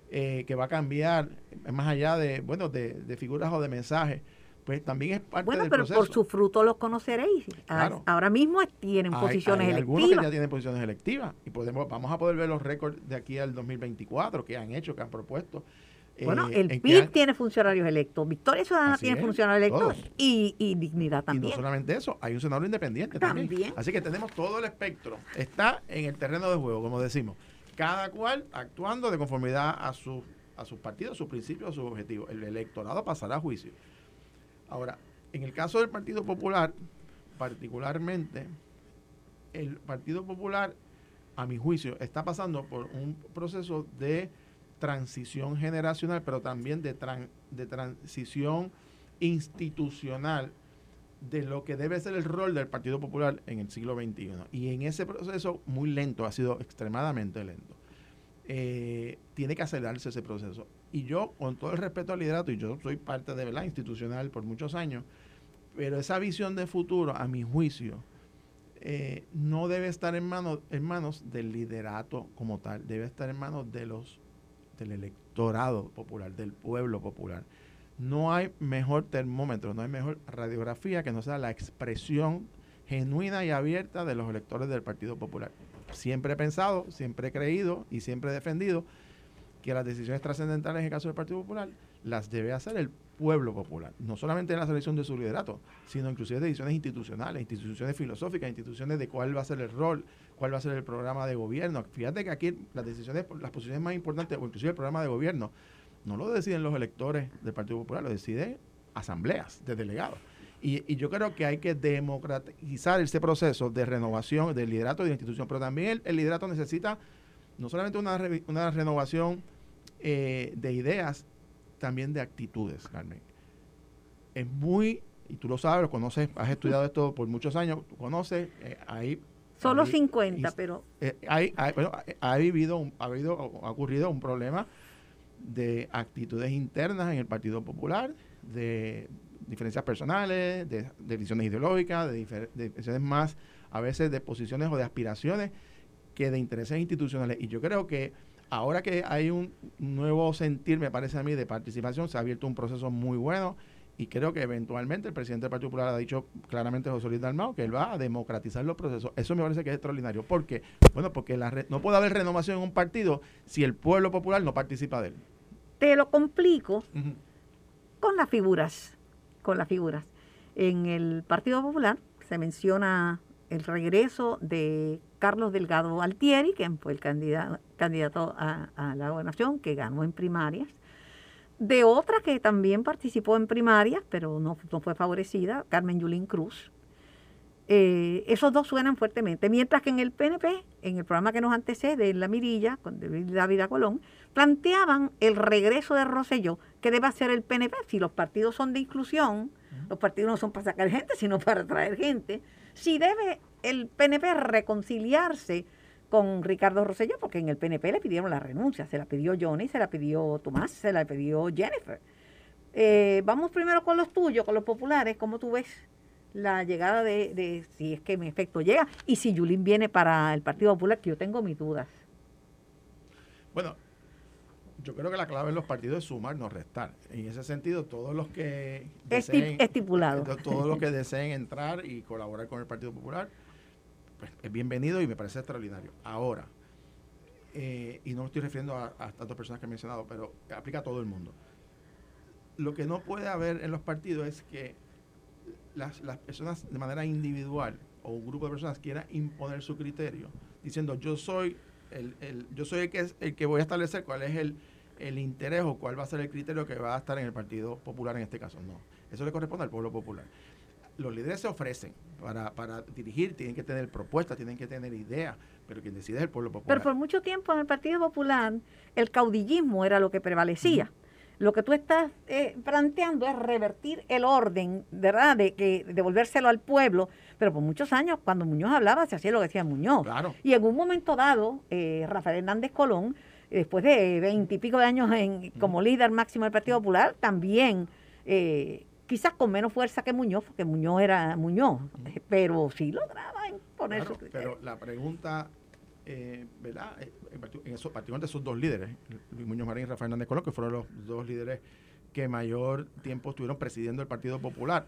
eh, que va a cambiar más allá de, bueno, de, figuras o de mensajes? Pues también es parte bueno, pero por su fruto los conoceréis. Ahora mismo tienen posiciones hay Algunos que ya tienen posiciones electivas y podemos, vamos a poder ver los récords de aquí al 2024 que han hecho, que han propuesto. Bueno, eh, el PIB tiene funcionarios electos, Victoria Ciudadana tiene funcionarios electos y, Dignidad también. Y no solamente eso, hay un senador independiente también. Así que tenemos todo el espectro. Está en el terreno de juego, como decimos. Cada cual actuando de conformidad a, su, a sus partidos, a sus principios, a sus objetivos. El electorado pasará a juicio. Ahora, en el caso del Partido Popular, particularmente el Partido Popular, a mi juicio, está pasando por un proceso de transición generacional, pero también de, transición institucional de lo que debe ser el rol del Partido Popular en el siglo XXI. Y en ese proceso muy lento, ha sido extremadamente lento. Eh, tiene que acelerarse ese proceso. Y yo, con todo el respeto al liderato, y yo soy parte de la institucional por muchos años, pero esa visión de futuro, a mi juicio, eh, no debe estar en manos, en manos del liderato como tal, debe estar en manos de los, del electorado popular, del pueblo popular. No hay mejor termómetro, no hay mejor radiografía que no sea la expresión genuina y abierta de los electores del Partido Popular. Siempre he pensado, siempre he creído y siempre he defendido que las decisiones trascendentales en el caso del Partido Popular las debe hacer el pueblo popular, no solamente en la selección de su liderato, sino inclusive de decisiones institucionales, instituciones filosóficas, instituciones de cuál va a ser el rol, cuál va a ser el programa de gobierno. Fíjate que aquí las decisiones, las posiciones más importantes, o inclusive el programa de gobierno, no lo deciden los electores del Partido Popular, lo deciden asambleas de delegados. Y, yo creo que hay que democratizar ese proceso de renovación del liderato de la institución, pero también el, liderato necesita no solamente una, una renovación eh, de ideas, también de actitudes, Carmen. Es muy, y tú lo sabes, lo conoces, has estudiado esto por muchos años, tú conoces, eh, ahí... Solo 50, pero... Eh, hay, ha, vivido, ha, habido, ha ocurrido un problema de actitudes internas en el Partido Popular, de diferencias personales, de, de visiones ideológicas, de, de diferencias más, a veces de posiciones o de aspiraciones que de intereses institucionales. Y yo creo que ahora que hay un nuevo sentir, me parece a mí, de participación, se ha abierto un proceso muy bueno y creo que eventualmente el presidente del Partido Popular ha dicho claramente, José Luis Dalmao, que él va a democratizar los procesos. Eso me parece que es extraordinario. ¿Por qué? Bueno, porque la no puede haber renovación en un partido si el pueblo popular no participa de él. Te lo complico con las figuras, con las figuras. En el Partido Popular se menciona el regreso de Carlos Delgado Altieri, quien fue el candidato, candidato a, la gobernación, que ganó en primarias, de otra que también participó en primarias, pero no, fue favorecida, Carmen Yulín Cruz. Eh, esos dos suenan fuertemente, mientras que en el PNP, en el programa que nos antecede, en La Mirilla, con David Colón, planteaban el regreso de Rosselló, que debe hacer el PNP. Si los partidos son de inclusión, los partidos no son para sacar gente, sino para traer gente. Si debe el PNP reconciliarse con Ricardo Rosselló, porque en el PNP le pidieron la renuncia, se la pidió Johnny, se la pidió Tomás, se la pidió Jennifer. Eh, vamos primero con los tuyos, con los populares, ¿cómo tú ves la llegada de, si es que en efecto llega, y si Yulín viene para el Partido Popular, que yo tengo mis dudas? Bueno, yo creo que la clave en los partidos es sumar, no restar. En ese sentido, todos los que deseen, estipulado. todos los que deseen entrar y colaborar con el Partido Popular, pues, es bienvenido y me parece extraordinario. Ahora, eh, y no me estoy refiriendo a, a estas dos personas que he mencionado, pero aplica a todo el mundo. Lo que no puede haber en los partidos es que las, las personas de manera individual o un grupo de personas quieran imponer su criterio, diciendo yo soy el, el, yo soy el que, es, el que voy a establecer cuál es el, el interés o cuál va a ser el criterio que va a estar en el Partido Popular en este caso. No, eso le corresponde al pueblo popular los líderes se ofrecen para, para dirigir, tienen que tener propuestas, tienen que tener ideas, pero quien decide es el pueblo popular. Pero por mucho tiempo en el Partido Popular el caudillismo era lo que prevalecía. Lo que tú estás eh, planteando es revertir el orden, ¿verdad? De que devolvérselo al pueblo. Pero por muchos años, cuando Muñoz hablaba, se hacía lo que decía Muñoz. Claro. Y en un momento dado, eh, Rafael Hernández Colón, después de veintipico de años en, como líder máximo del Partido Popular, también eh, quizás con menos fuerza que Muñoz, porque Muñoz era Muñoz, pero sí lograba imponer su Pero la pregunta, eh, ¿verdad? Eh, en eso, particularmente esos dos líderes, Luis Muñoz Marín y Rafael Hernández Colón, que fueron los dos líderes que mayor tiempo estuvieron presidiendo el Partido Popular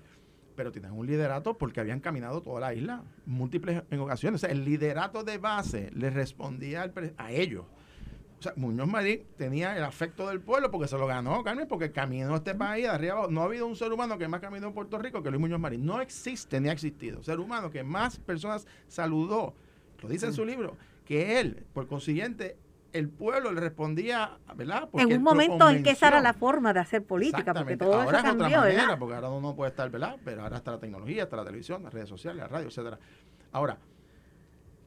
pero tienen un liderato porque habían caminado toda la isla múltiples en ocasiones. O sea, el liderato de base le respondía a ellos. O sea, Muñoz Marín tenía el afecto del pueblo porque se lo ganó, Carmen, porque caminó este país de arriba abajo. No ha habido un ser humano que más caminó en Puerto Rico que Luis Muñoz Marín. No existe ni ha existido. Ser humano que más personas saludó, lo dice en su libro, que él, por consiguiente, el pueblo le respondía, ¿verdad? en un momento en que esa era la forma de hacer política, porque todo ahora eso es cambió, otra manera, ¿verdad? porque ahora uno puede estar, ¿verdad? Pero ahora está la tecnología, está la televisión, las redes sociales, la radio, etcétera. Ahora,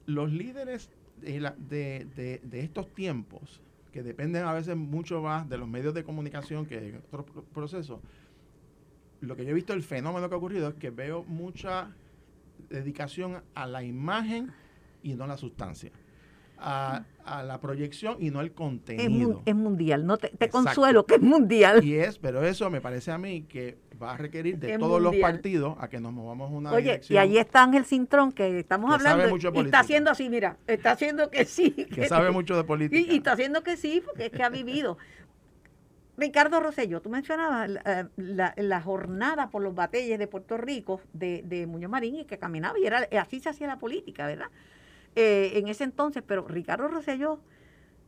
los líderes de, la- de, de- de estos tiempos, que dependen a veces mucho más de los medios de comunicación que de otros pro- procesos, lo que yo he visto, el fenómeno que ha ocurrido es que veo mucha dedicación a la imagen y no a la sustancia. A, a la proyección y no al contenido. es mundial, no te, consuelo que es mundial. Y es, pero eso me parece a mí que va a requerir de Es todos los partidos a que nos movamos una Oye, dirección. y allí está Ángel Cintrón, que estamos Que hablando, sabe mucho de y está política. haciendo así, mira, está haciendo que sí. que sabe mucho de política. Y, y está haciendo que sí, porque es que ha vivido. Ricardo Rosselló, tú mencionabas la, la- la jornada por los batalles de Puerto Rico de, de Muñoz Marín y que caminaba y era así se hacía la política, ¿verdad? Eh, en ese entonces, pero Ricardo Rosselló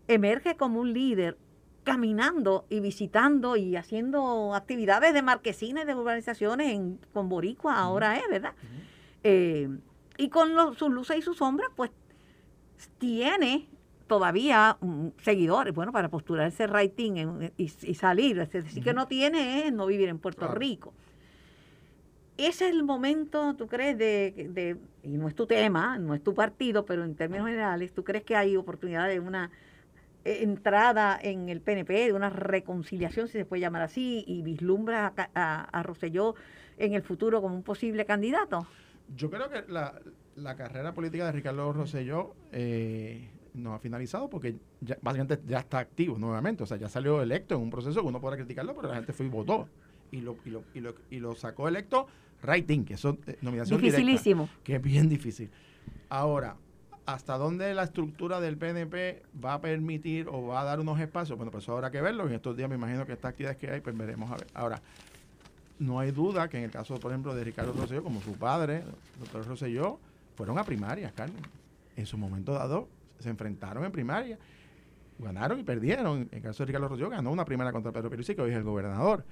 emerge como un líder caminando y visitando y haciendo actividades de marquesines de urbanizaciones en, con Boricua, ahora es, ¿verdad? Eh, y con los- sus luces y sus sombras, pues tiene todavía seguidores, bueno, para postularse rating en- y, y salir. Es decir, que no tiene es no vivir en Puerto Claro. Rico. Ese es el momento, ¿tú crees? De, de- y no es tu tema, no es tu partido, pero en términos generales, ¿tú crees que hay oportunidad de una eh, entrada en el PNP, de una reconciliación, si se puede llamar así, y vislumbra a, a, a Rosselló en el futuro como un posible candidato? Yo creo que la, la carrera política de Ricardo Rosselló eh, no ha finalizado porque ya, básicamente ya está activo nuevamente. O sea, ya salió electo en un proceso que uno podrá criticarlo, pero la gente fue y votó. Y lo, y lo, y lo, y lo sacó electo rating, que eso eh, nominación directa, Dificilísimo. que es bien difícil. Ahora, ¿hasta dónde la estructura del PNP va a permitir o va a dar unos espacios? Bueno, pues eso habrá que verlo. En estos días me imagino que estas actividades que hay, pues veremos a ver. Ahora, no hay duda que en el caso, por ejemplo, de Ricardo Rosselló, como su padre, doctor Rosselló, fueron a primarias, Carmen. En su momento dado, se enfrentaron en primaria, ganaron y perdieron. En el caso de Ricardo Rosselló, ganó una primera contra Pedro Pierluisi, que hoy es el gobernador.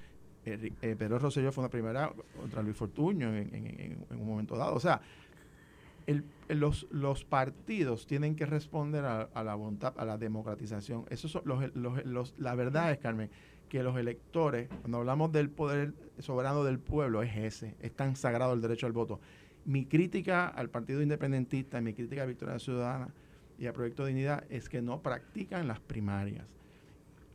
Eh, Pedro Rosselló fue una primera contra Luis Fortuño en, un momento dado. O sea, los, partidos tienen que responder a, la voluntad, a la democratización. Eso son los, los- los- la verdad es, Carmen, que los electores, cuando hablamos del poder soberano del pueblo, es ese, es tan sagrado el derecho al voto. Mi crítica al Partido Independentista, mi crítica a Victoria Ciudadana y al Proyecto Dignidad es que no practican las primarias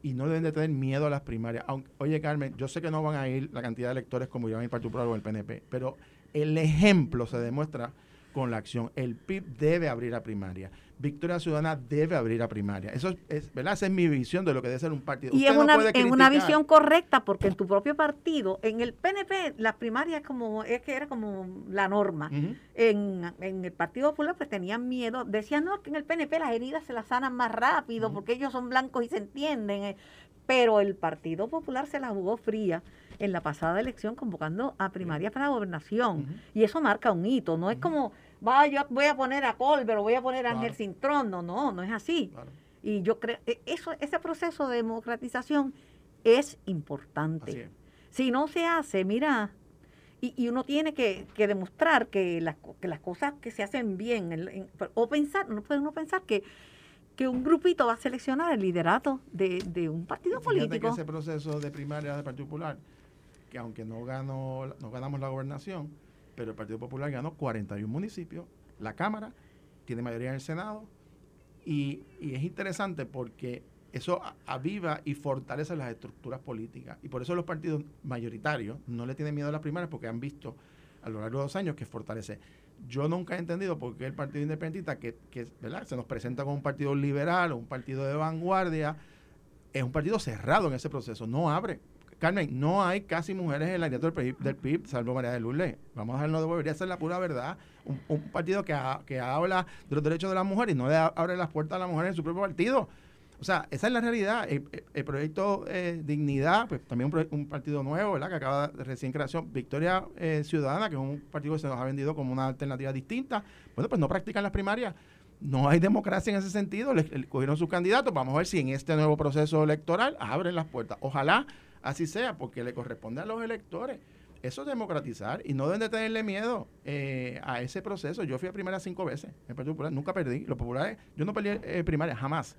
y no deben de tener miedo a las primarias. Oye, Carmen, yo sé que no van a ir la cantidad de electores como iban a ir Partido Popular o el PNP, pero el ejemplo se demuestra con la acción. El PIB debe abrir a primaria. Victoria Ciudadana debe abrir a primaria. Eso es, es- ¿verdad? Esa es mi visión de lo que debe ser un partido. Y no una, puede en una visión correcta, porque en tu propio partido, en el PNP, las primarias como, es que era como la norma. En, en el Partido Popular pues tenían miedo, decían no, que en el PNP las heridas se las sanan más rápido porque ellos son blancos y se entienden. eh. Pero el Partido Popular se la jugó fría en la pasada elección convocando a primarias para la gobernación. Y eso marca un hito. No es como, va, yo voy a poner a Colbert o voy a poner a Ángel Claro. Cintrón. No, no, no es así. Claro. Y yo creo, e- eso, ese proceso de democratización es importante. es. Si no se hace, mira, y, y uno tiene que, que demostrar que las, que las cosas que se hacen bien, en- en- o pensar, no puede uno pensar que, que un grupito va a seleccionar el liderato de, de un partido Fíjate que político. ese proceso de primaria del Partido Popular, que aunque no ganó, no ganamos la gobernación, pero el Partido Popular ganó 41 municipios, la Cámara, tiene mayoría en el Senado, y, es interesante porque eso aviva y fortalece las estructuras políticas. Y por eso los partidos mayoritarios no le tienen miedo a las primarias porque han visto a lo largo de los años que fortalece. Yo nunca he entendido por qué el Partido Independentista, que, que ¿verdad? se nos presenta como un partido liberal o un partido de vanguardia, es un partido cerrado en ese proceso, no abre. Carmen, no hay casi mujeres en la candidatura del PIB, del PIB, salvo María de Lourdes. Vamos a de debería ser la pura verdad. Un, partido que, que habla de los derechos de la mujer y no le abre las puertas a la mujer en su propio partido. O sea, esa es la realidad. El, el- el proyecto eh, Dignidad, pues también un partido nuevo, ¿verdad? Que acaba de recién creación. Victoria eh, Ciudadana, que es un partido que se nos ha vendido como una alternativa distinta. Bueno, pues no practican las primarias. No hay democracia en ese sentido. Le, le cogieron sus candidatos. Vamos a ver si en este nuevo proceso electoral abren las puertas. Ojalá así sea, porque le corresponde a los electores. Eso es democratizar y no deben de tenerle miedo eh, a ese proceso. Yo fui a primaria cinco veces en el Partido Popular, nunca perdí. Los populares, yo no perdí eh, primaria, jamás.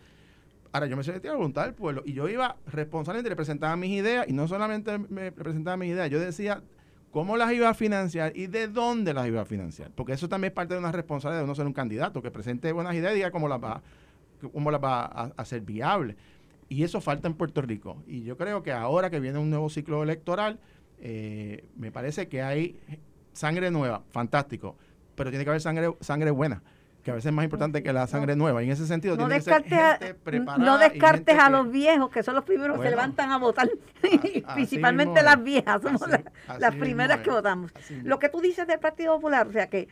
Ahora, yo me sometí a la voluntad pueblo y yo iba responsablemente, representaba mis ideas y no solamente me representaba mis ideas, yo decía cómo las iba a financiar y de dónde las iba a financiar. Porque eso también es parte de una responsabilidad de uno ser un candidato, que presente buenas ideas y diga cómo las va, cómo las va a hacer viables. Y eso falta en Puerto Rico. Y yo creo que ahora que viene un nuevo ciclo electoral, eh, me parece que hay sangre nueva, fantástico, pero tiene que haber sangre, sangre buena que a veces es más importante que la sangre nueva. Y en ese sentido, no tiene descartes, que ser gente preparada no descartes a los viejos, que son los primeros que se levantan a votar. a- [laughs] Principalmente las viejas, somos Así- las, así las mismo primeras que votamos. Lo que tú dices del Partido Popular, o sea que,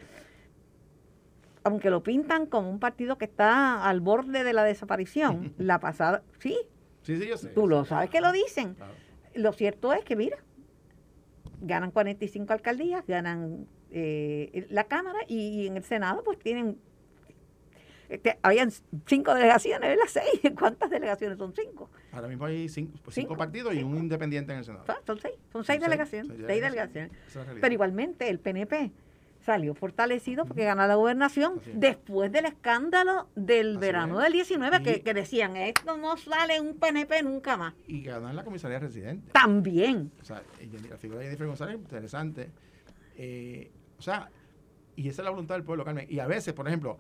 aunque lo pintan como un partido que está al borde de la desaparición, [laughs] la pasada, sí, Sí, sí, yo sé. tú lo sabes que lo dicen. Claro. Lo cierto es que, mira, ganan 45 alcaldías, ganan eh, la Cámara y, en el Senado pues tienen... este, habían cinco delegaciones, ¿verdad? [laughs] Seis. ¿Cuántas delegaciones son cinco? Ahora mismo hay cinco, cinco Cinco. partidos y un independiente en el Senado. Son, son seis. Son seis delegaciones. seis Seis delegaciones. Pero igualmente el PNP salió fortalecido porque ganó la gobernación después del escándalo del Así verano es. del 19 que, decían, esto no sale un PNP nunca más. Y ganar la comisaría residente. También. O sea, la figura de Jennifer González es interesante. Eh, o sea, y esa es la voluntad del pueblo, Carmen. Y a veces, por ejemplo,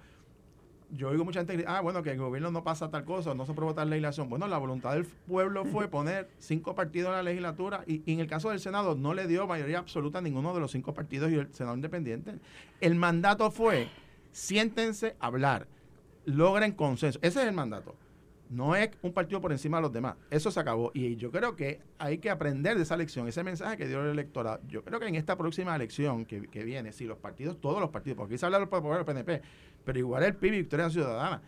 yo oigo mucha gente ah, bueno, que el gobierno no pasa tal cosa, no se aprobó tal legislación. Bueno, la voluntad del pueblo [laughs] fue poner cinco partidos en la legislatura y, y en el caso del Senado no le dio mayoría absoluta a ninguno de los cinco partidos y el Senado independiente. El mandato fue, siéntense a hablar, logren consenso. Ese es el mandato. No es un partido por encima de los demás. Eso se acabó. Y yo creo que hay que aprender de esa elección, ese mensaje que dio el electorado. Yo creo que en esta próxima elección que, que viene, si los partidos, todos los partidos, porque aquí se habla del PNP, pero igual el PIB Victoria Ciudadana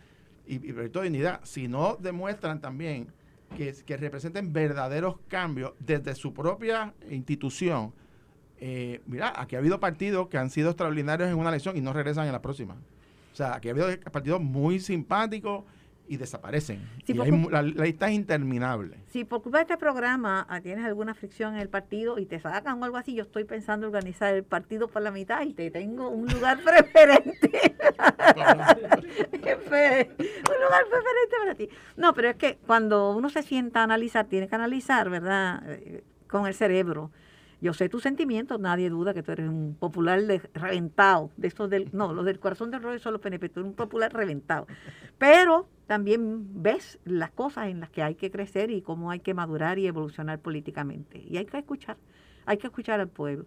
y, y Proyecto de Dignidad, si no demuestran también que, que representen verdaderos cambios desde su propia institución, eh, mira, aquí ha habido partidos que han sido extraordinarios en una elección y no regresan en la próxima. O sea, aquí ha habido partidos muy simpáticos y desaparecen. Sí, y porque- hay mu- la, la lista es interminable. Si por culpa de este programa ah, tienes alguna fricción en el partido y te sacan o algo así, yo estoy pensando organizar el partido por la mitad y te tengo un lugar [laughs] preferente. [laughs] Fe- un lugar preferente para ti. No, pero es que cuando uno se sienta a analizar, tiene que analizar, ¿verdad? Eh, Con el cerebro. Yo sé tus sentimientos, nadie duda que tú eres un popular reventado. De estos del, no, los del corazón del rollo son los PNP, tú eres un popular reventado. Pero también ves las cosas en las que hay que crecer y cómo hay que madurar y evolucionar políticamente. Y hay que escuchar, hay que escuchar al pueblo.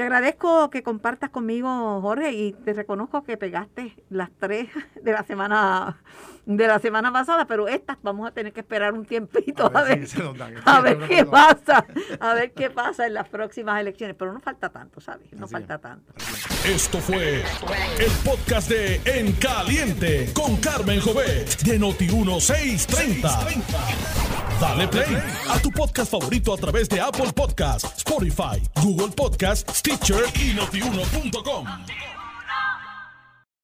Te agradezco que compartas conmigo, Jorge, y te reconozco que pegaste las tres [laughs] de la semana de la semana pasada, pero estas vamos a tener que esperar un tiempito a ver, dan. a ver [laughs] qué pasa, a ver qué pasa en las próximas elecciones. Pero no falta tanto, ¿sabes? No Así falta es. tanto. Esto fue el podcast de En Caliente con Carmen Jovet de Noti1630. Dale play a tu podcast favorito a través de Apple Podcasts, Spotify, Google Podcasts, Notiuno.com.